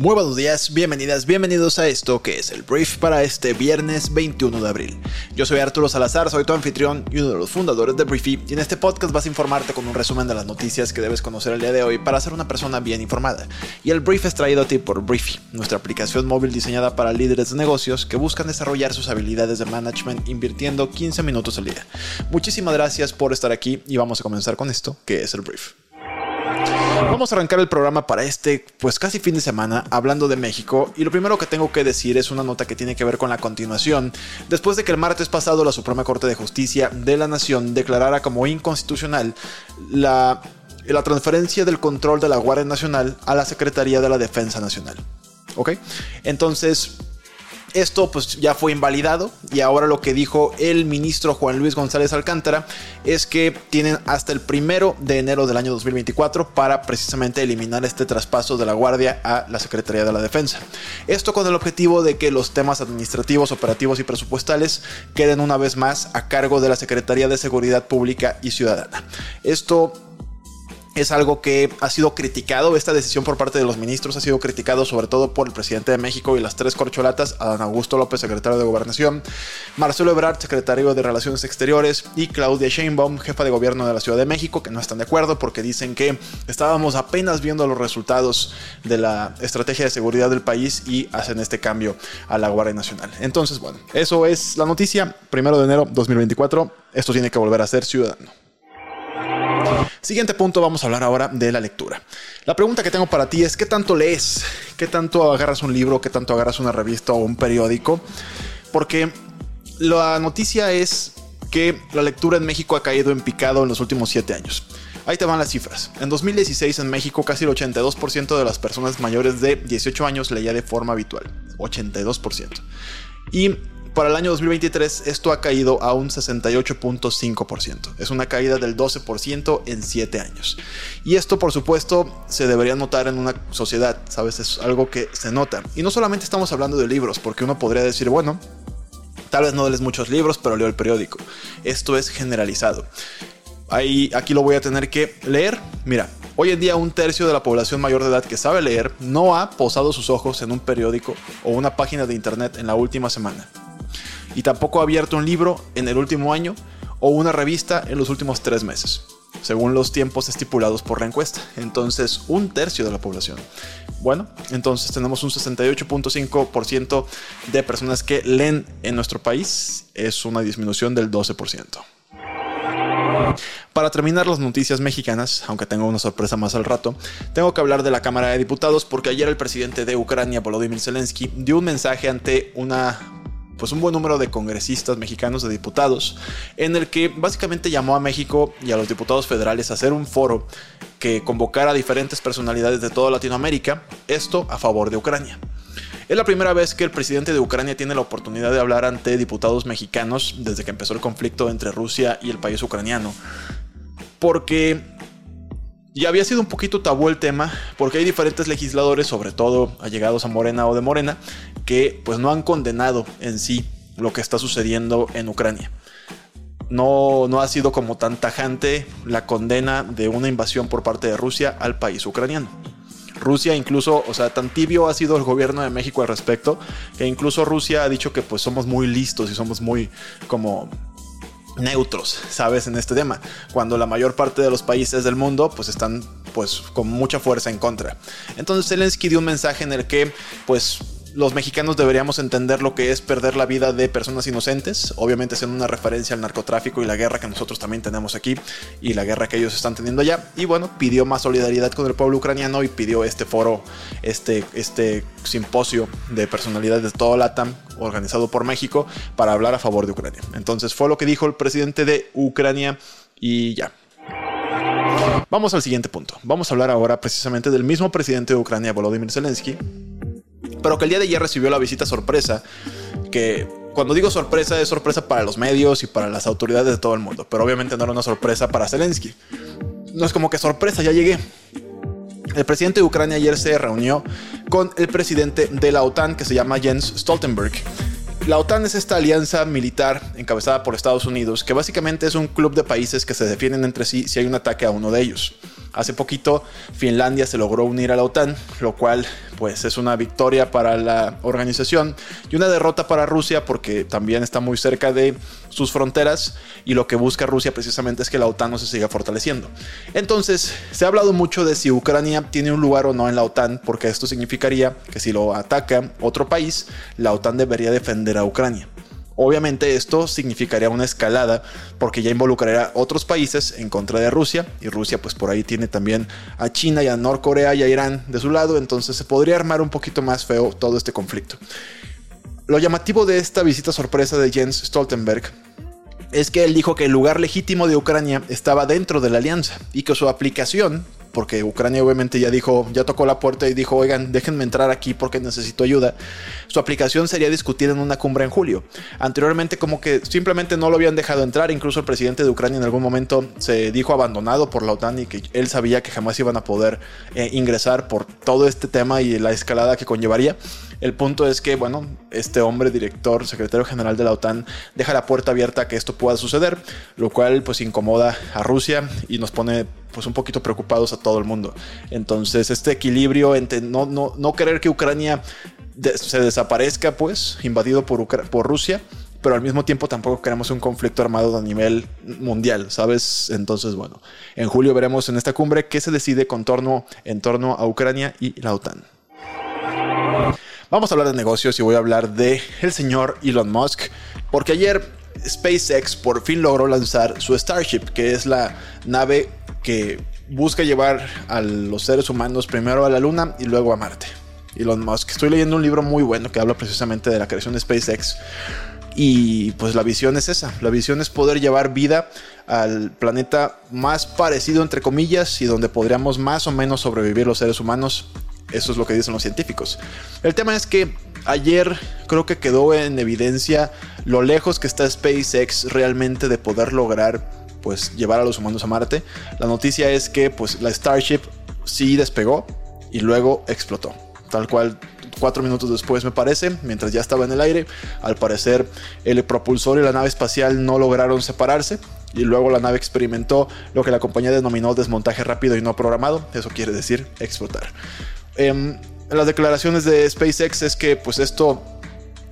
Muy buenos días, bienvenidas, bienvenidos a esto que es el brief para este viernes 21 de abril. Yo soy Arturo Salazar, soy tu anfitrión y uno de los fundadores de Briefy y en este podcast vas a informarte con un resumen de las noticias que debes conocer el día de hoy para ser una persona bien informada. Y el brief es traído a ti por Briefy, nuestra aplicación móvil diseñada para líderes de negocios que buscan desarrollar sus habilidades de management invirtiendo 15 minutos al día. Muchísimas gracias por estar aquí y vamos a comenzar con esto que es el brief. Vamos a arrancar el programa para este, pues casi fin de semana, hablando de México. Y lo primero que tengo que decir es una nota que tiene que ver con la continuación. Después de que el martes pasado la Suprema Corte de Justicia de la Nación declarara como inconstitucional la, la transferencia del control de la Guardia Nacional a la Secretaría de la Defensa Nacional. ¿Ok? Entonces, esto pues ya fue invalidado y ahora lo que dijo el ministro Juan Luis González Alcántara es que tienen hasta el primero de enero del año 2024 para precisamente eliminar este traspaso de la Guardia a la Secretaría de la Defensa. Esto con el objetivo de que los temas administrativos, operativos y presupuestales queden una vez más a cargo de la Secretaría de Seguridad Pública y Ciudadana. Esto es algo que ha sido criticado, esta decisión por parte de los ministros ha sido criticado sobre todo por el presidente de México y las tres corcholatas, Adán Augusto López, secretario de Gobernación, Marcelo Ebrard, secretario de Relaciones Exteriores, y Claudia Sheinbaum, jefa de gobierno de la Ciudad de México, que no están de acuerdo porque dicen que estábamos apenas viendo los resultados de la estrategia de seguridad del país y hacen este cambio a la Guardia Nacional. Entonces, bueno, eso es la noticia, primero de enero 2024, esto tiene que volver a ser ciudadano. Siguiente punto, vamos a hablar ahora de la lectura. La pregunta que tengo para ti es, ¿qué tanto lees? ¿Qué tanto agarras un libro? ¿Qué tanto agarras una revista o un periódico? Porque la noticia es que la lectura en México ha caído en picado en los últimos 7 años. Ahí te van las cifras. En 2016 en México casi el 82% de las personas mayores de 18 años leía de forma habitual. 82%. Y para el año 2023 esto ha caído a un 68.5%. Es una caída del 12% en 7 años. Y esto por supuesto se debería notar en una sociedad, ¿sabes? Es algo que se nota. Y no solamente estamos hablando de libros, porque uno podría decir, bueno, tal vez no lees muchos libros, pero leo el periódico. Esto es generalizado. Ahí, aquí lo voy a tener que leer. Mira, Hoy en día un tercio de la población mayor de edad que sabe leer no ha posado sus ojos en un periódico o una página de internet en la última semana y tampoco ha abierto un libro en el último año o una revista en los últimos tres meses, según los tiempos estipulados por la encuesta. Entonces, un tercio de la población. Bueno, entonces tenemos un 68.5% de personas que leen en nuestro país. Es una disminución del 12%. Para terminar las noticias mexicanas, aunque tengo una sorpresa más al rato, tengo que hablar de la Cámara de Diputados porque ayer el presidente de Ucrania, Volodymyr Zelensky, dio un mensaje ante una pues un buen número de congresistas mexicanos, de diputados, en el que básicamente llamó a México y a los diputados federales a hacer un foro que convocara a diferentes personalidades de toda Latinoamérica, esto a favor de Ucrania. Es la primera vez que el presidente de Ucrania tiene la oportunidad de hablar ante diputados mexicanos desde que empezó el conflicto entre Rusia y el país ucraniano. Porque ya había sido un poquito tabú el tema, porque hay diferentes legisladores, sobre todo allegados a Morena o de Morena, que pues no han condenado en sí lo que está sucediendo en Ucrania. No, no ha sido como tan tajante la condena de una invasión por parte de Rusia al país ucraniano. Rusia incluso, o sea, tan tibio ha sido el gobierno de México al respecto, que incluso Rusia ha dicho que pues somos muy listos y somos muy como neutros, ¿sabes? En este tema, cuando la mayor parte de los países del mundo pues están pues con mucha fuerza en contra. Entonces Zelensky dio un mensaje en el que pues los mexicanos deberíamos entender lo que es perder la vida de personas inocentes, obviamente haciendo una referencia al narcotráfico y la guerra que nosotros también tenemos aquí y la guerra que ellos están teniendo allá. Y bueno, pidió más solidaridad con el pueblo ucraniano y pidió este foro, este, este simposio de personalidades de todo LATAM organizado por México para hablar a favor de Ucrania. Entonces fue lo que dijo el presidente de Ucrania y ya. Vamos al siguiente punto. Vamos a hablar ahora precisamente del mismo presidente de Ucrania, Volodymyr Zelensky, pero que el día de ayer recibió la visita sorpresa, que cuando digo sorpresa es sorpresa para los medios y para las autoridades de todo el mundo, pero obviamente no era una sorpresa para Zelensky. No es como que sorpresa, ya llegué. El presidente de Ucrania ayer se reunió con el presidente de la OTAN que se llama Jens Stoltenberg. La OTAN es esta alianza militar encabezada por Estados Unidos que básicamente es un club de países que se defienden entre sí si hay un ataque a uno de ellos. Hace poquito Finlandia se logró unir a la OTAN, lo cual pues es una victoria para la organización y una derrota para Rusia porque también está muy cerca de sus fronteras y lo que busca Rusia precisamente es que la OTAN no se siga fortaleciendo. Entonces, se ha hablado mucho de si Ucrania tiene un lugar o no en la OTAN porque esto significaría que si lo ataca otro país, la OTAN debería defender a Ucrania. Obviamente esto significaría una escalada porque ya involucraría otros países en contra de Rusia y Rusia pues por ahí tiene también a China y a Norcorea y a Irán de su lado, entonces se podría armar un poquito más feo todo este conflicto. Lo llamativo de esta visita sorpresa de Jens Stoltenberg es que él dijo que el lugar legítimo de Ucrania estaba dentro de la alianza y que su aplicación porque Ucrania obviamente ya dijo, ya tocó la puerta y dijo, oigan, déjenme entrar aquí porque necesito ayuda. Su aplicación sería discutida en una cumbre en julio. Anteriormente como que simplemente no lo habían dejado entrar, incluso el presidente de Ucrania en algún momento se dijo abandonado por la OTAN y que él sabía que jamás iban a poder eh, ingresar por todo este tema y la escalada que conllevaría. El punto es que, bueno, este hombre, director, secretario general de la OTAN, deja la puerta abierta a que esto pueda suceder, lo cual pues incomoda a Rusia y nos pone pues un poquito preocupados a todo el mundo. Entonces, este equilibrio entre no, no, no querer que Ucrania se desaparezca, pues, invadido por, Rusia, pero al mismo tiempo tampoco queremos un conflicto armado a nivel mundial, ¿sabes? Entonces, bueno, en julio veremos en esta cumbre qué se decide en torno a Ucrania y la OTAN. Vamos a hablar de negocios y voy a hablar de el señor Elon Musk, porque ayer SpaceX por fin logró lanzar su Starship, que es la nave que busca llevar a los seres humanos primero a la Luna y luego a Marte. Elon Musk. Estoy leyendo un libro muy bueno que habla precisamente de la creación de SpaceX. Y pues la visión es esa. La visión es poder llevar vida al planeta más parecido entre comillas y donde podríamos más o menos sobrevivir los seres humanos. Eso es lo que dicen los científicos. El tema es que ayer creo que quedó en evidencia lo lejos que está SpaceX realmente de poder lograr pues llevar a los humanos a Marte. La noticia es que pues la Starship sí despegó y luego explotó. Tal cual cuatro minutos después me parece, mientras ya estaba en el aire, al parecer el propulsor y la nave espacial no lograron separarse y luego la nave experimentó lo que la compañía denominó desmontaje rápido y no programado, eso quiere decir explotar. Em, las declaraciones de SpaceX es que pues esto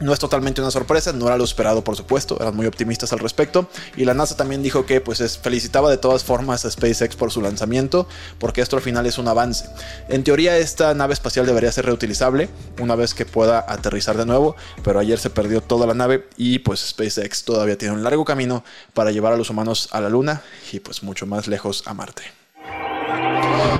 no es totalmente una sorpresa, no era lo esperado por supuesto, eran muy optimistas al respecto. Y la NASA también dijo que pues felicitaba de todas formas a SpaceX por su lanzamiento, porque esto al final es un avance. En teoría esta nave espacial debería ser reutilizable una vez que pueda aterrizar de nuevo, pero ayer se perdió toda la nave y pues SpaceX todavía tiene un largo camino para llevar a los humanos a la Luna y pues mucho más lejos a Marte.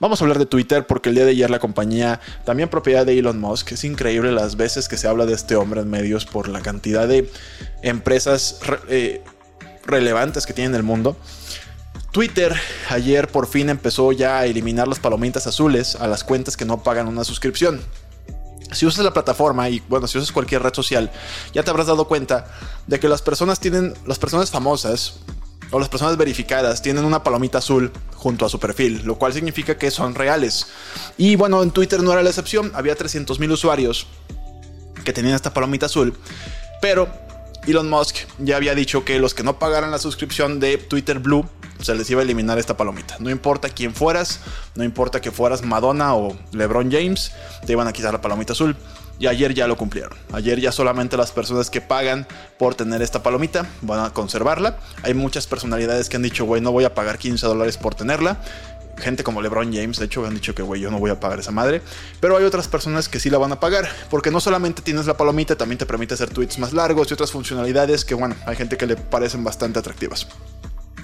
Vamos a hablar de Twitter porque el día de ayer la compañía, también propiedad de Elon Musk, es increíble las veces que se habla de este hombre en medios por la cantidad de empresas eh, relevantes que tiene en el mundo. Twitter ayer por fin empezó ya a eliminar las palomitas azules a las cuentas que no pagan una suscripción. Si usas la plataforma y bueno, si usas cualquier red social, ya te habrás dado cuenta de que las personas tienen, las personas famosas o las personas verificadas tienen una palomita azul junto a su perfil, lo cual significa que son reales. Y bueno, en Twitter no era la excepción, había 300.000 usuarios que tenían esta palomita azul, pero Elon Musk ya había dicho que los que no pagaran la suscripción de Twitter Blue se les iba a eliminar esta palomita. No importa quién fueras, no importa que fueras Madonna o LeBron James, te iban a quitar la palomita azul. Y ayer ya lo cumplieron. Ayer ya solamente las personas que pagan por tener esta palomita van a conservarla. Hay muchas personalidades que han dicho, güey, no voy a pagar 15 dólares por tenerla. Gente como LeBron James, de hecho, han dicho que, güey, yo no voy a pagar esa madre. Pero hay otras personas que sí la van a pagar. Porque no solamente tienes la palomita, también te permite hacer tweets más largos y otras funcionalidades que, bueno, hay gente que le parecen bastante atractivas.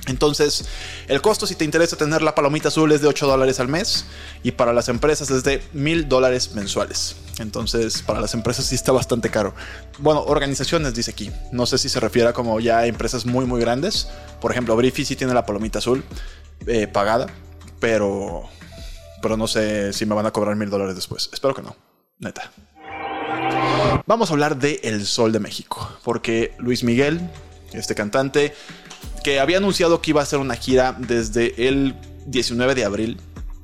Entonces, el costo si te interesa tener la palomita azul es de 8 dólares al mes y para las empresas es de 1000 dólares mensuales. Entonces, para las empresas sí está bastante caro. Bueno, organizaciones dice aquí. No sé si se refiere a como ya empresas muy, muy grandes. Por ejemplo, Briefy sí tiene la palomita azul eh, pagada, pero, pero no sé si me van a cobrar 1000 dólares después. Espero que no, neta. Vamos a hablar de El Sol de México, porque Luis Miguel, este cantante, que había anunciado que iba a hacer una gira desde el 19 de abril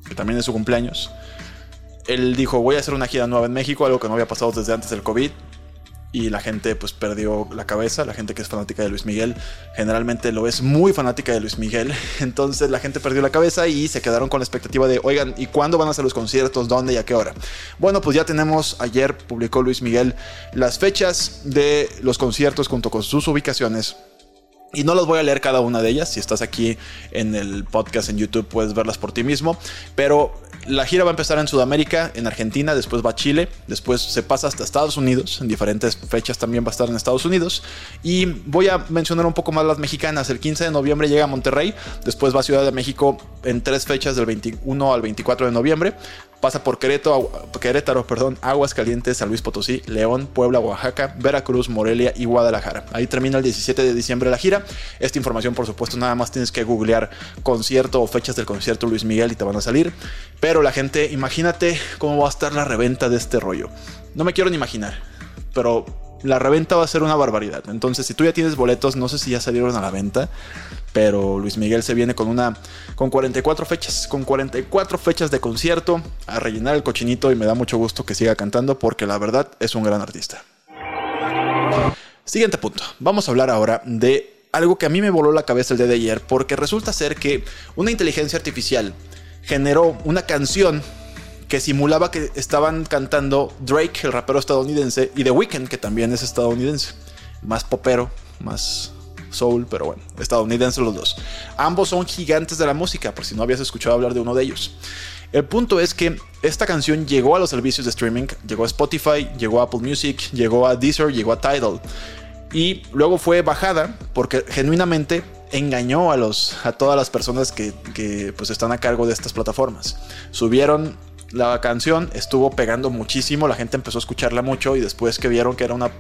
que también es su cumpleaños. Él dijo, voy a hacer una gira nueva en México, algo que no había pasado desde antes del COVID y la gente pues perdió la cabeza, la gente que es fanática de Luis Miguel generalmente lo es muy fanática de Luis Miguel, entonces la gente perdió la cabeza y se quedaron con la expectativa de, oigan, ¿y cuándo van a ser los conciertos? ¿Dónde y a qué hora? Bueno, pues ya tenemos, ayer publicó Luis Miguel las fechas de los conciertos junto con sus ubicaciones y no los voy a leer cada una de ellas. Si estás aquí en el podcast en YouTube puedes verlas por ti mismo. Pero la gira va a empezar en Sudamérica, en Argentina, después va a Chile, después se pasa hasta Estados Unidos, en diferentes fechas también va a estar en Estados Unidos. Y voy a mencionar un poco más las mexicanas. El 15 de noviembre llega a Monterrey, después va a Ciudad de México en tres fechas del 21 al 24 de noviembre pasa por Querétaro, Querétaro, perdón, Aguascalientes, San Luis Potosí, León, Puebla, Oaxaca, Veracruz, Morelia y Guadalajara. Ahí termina el 17 de diciembre la gira. Esta información, por supuesto, nada más tienes que googlear concierto o fechas del concierto Luis Miguel y te van a salir. Pero la gente, imagínate cómo va a estar la reventa de este rollo. No me quiero ni imaginar, pero la reventa va a ser una barbaridad. Entonces, si tú ya tienes boletos, no sé si ya salieron a la venta, pero Luis Miguel se viene con una con 44 fechas, con 44 fechas de concierto a rellenar el cochinito y me da mucho gusto que siga cantando porque la verdad es un gran artista. Siguiente punto. Vamos a hablar ahora de algo que a mí me voló la cabeza el día de ayer porque resulta ser que una inteligencia artificial generó una canción que simulaba que estaban cantando Drake, el rapero estadounidense, y The Weeknd, que también es estadounidense. Más popero, más soul, pero bueno, estadounidenses los dos. Ambos son gigantes de la música, por si no habías escuchado hablar de uno de ellos. El punto es que esta canción llegó a los servicios de streaming, llegó a Spotify, llegó a Apple Music, llegó a Deezer, llegó a Tidal. Y luego fue bajada porque genuinamente engañó a, los, a todas las personas que, que pues están a cargo de estas plataformas. Subieron la canción estuvo pegando muchísimo, la gente empezó a escucharla mucho y después que vieron que era una,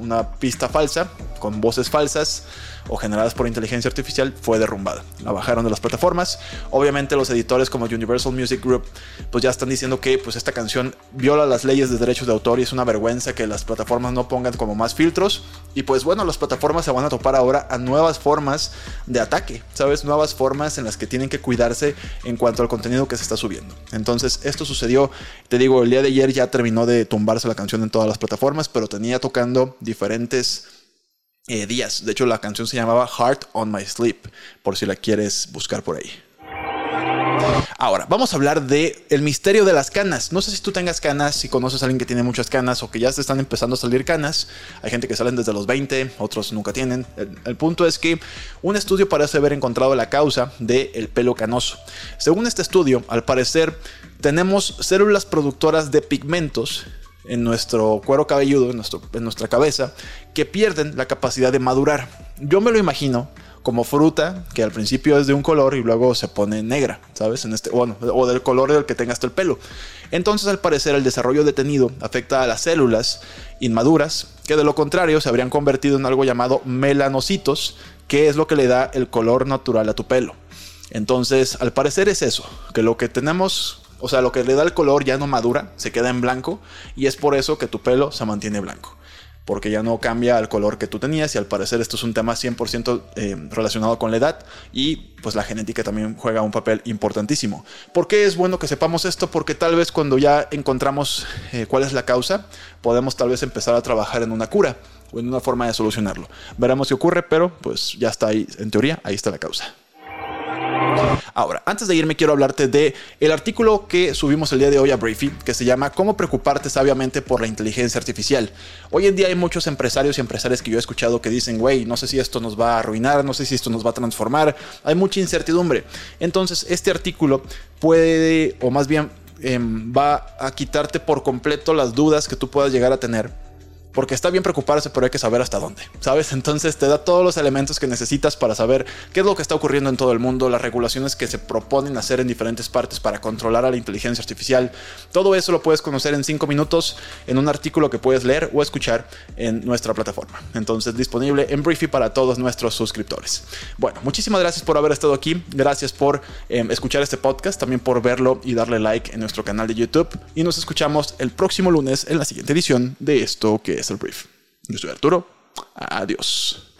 una, pista falsa, con voces falsas o generadas por inteligencia artificial, fue derrumbada. La bajaron de las plataformas. Obviamente los editores como Universal Music Group pues ya están diciendo que pues esta canción viola las leyes de derechos de autor y es una vergüenza que las plataformas no pongan como más filtros. Y pues bueno, las plataformas se van a topar ahora a nuevas formas de ataque, ¿sabes? Nuevas formas en las que tienen que cuidarse en cuanto al contenido que se está subiendo. Entonces, esto sucedió, te digo, el día de ayer ya terminó de tumbarse la canción en todas las plataformas, pero tenía tocando diferentes eh, días. De hecho, la canción se llamaba Heart on My Sleep, por si la quieres buscar por ahí. Ahora, vamos a hablar de el misterio de las canas. No sé si tú tengas canas, si conoces a alguien que tiene muchas canas o que ya se están empezando a salir canas. Hay gente que salen desde los 20, otros nunca tienen. El, punto es que un estudio parece haber encontrado la causa del pelo canoso. Según este estudio, al parecer tenemos células productoras de pigmentos en nuestro cuero cabelludo, en, en nuestra cabeza, que pierden la capacidad de madurar. Yo me lo imagino como fruta que al principio es de un color y luego se pone negra, ¿sabes? En este, bueno, o del color del que tenga hasta el pelo. Entonces, al parecer, el desarrollo detenido afecta a las células inmaduras, que de lo contrario se habrían convertido en algo llamado melanocitos, que es lo que le da el color natural a tu pelo. Entonces, al parecer es eso, que lo que tenemos o sea, lo que le da el color ya no madura, se queda en blanco y es por eso que tu pelo se mantiene blanco. Porque ya no cambia al color que tú tenías y al parecer esto es un tema 100% eh, relacionado con la edad y pues la genética también juega un papel importantísimo. ¿Por qué es bueno que sepamos esto? Porque tal vez cuando ya encontramos eh, cuál es la causa, podemos tal vez empezar a trabajar en una cura o en una forma de solucionarlo. Veremos qué ocurre, pero pues ya está ahí, en teoría, ahí está la causa. Ahora, antes de irme quiero hablarte de el artículo que subimos el día de hoy a Briefy, que se llama Cómo preocuparte sabiamente por la inteligencia artificial. Hoy en día hay muchos empresarios y empresarias que yo he escuchado que dicen, güey, no sé si esto nos va a arruinar, no sé si esto nos va a transformar, hay mucha incertidumbre. Entonces, este artículo puede, o más bien em, va a quitarte por completo las dudas que tú puedas llegar a tener porque está bien preocuparse, pero hay que saber hasta dónde, ¿sabes? Entonces te da todos los elementos que necesitas para saber qué es lo que está ocurriendo en todo el mundo, las regulaciones que se proponen hacer en diferentes partes para controlar a la inteligencia artificial. Todo eso lo puedes conocer en 5 minutos en un artículo que puedes leer o escuchar en nuestra plataforma. Entonces disponible en Briefy para todos nuestros suscriptores. Bueno, muchísimas gracias por haber estado aquí, gracias por em, escuchar este podcast, también por verlo y darle like en nuestro canal de YouTube y nos escuchamos el próximo lunes en la siguiente edición de esto que es el brief. Yo soy Arturo. Adiós.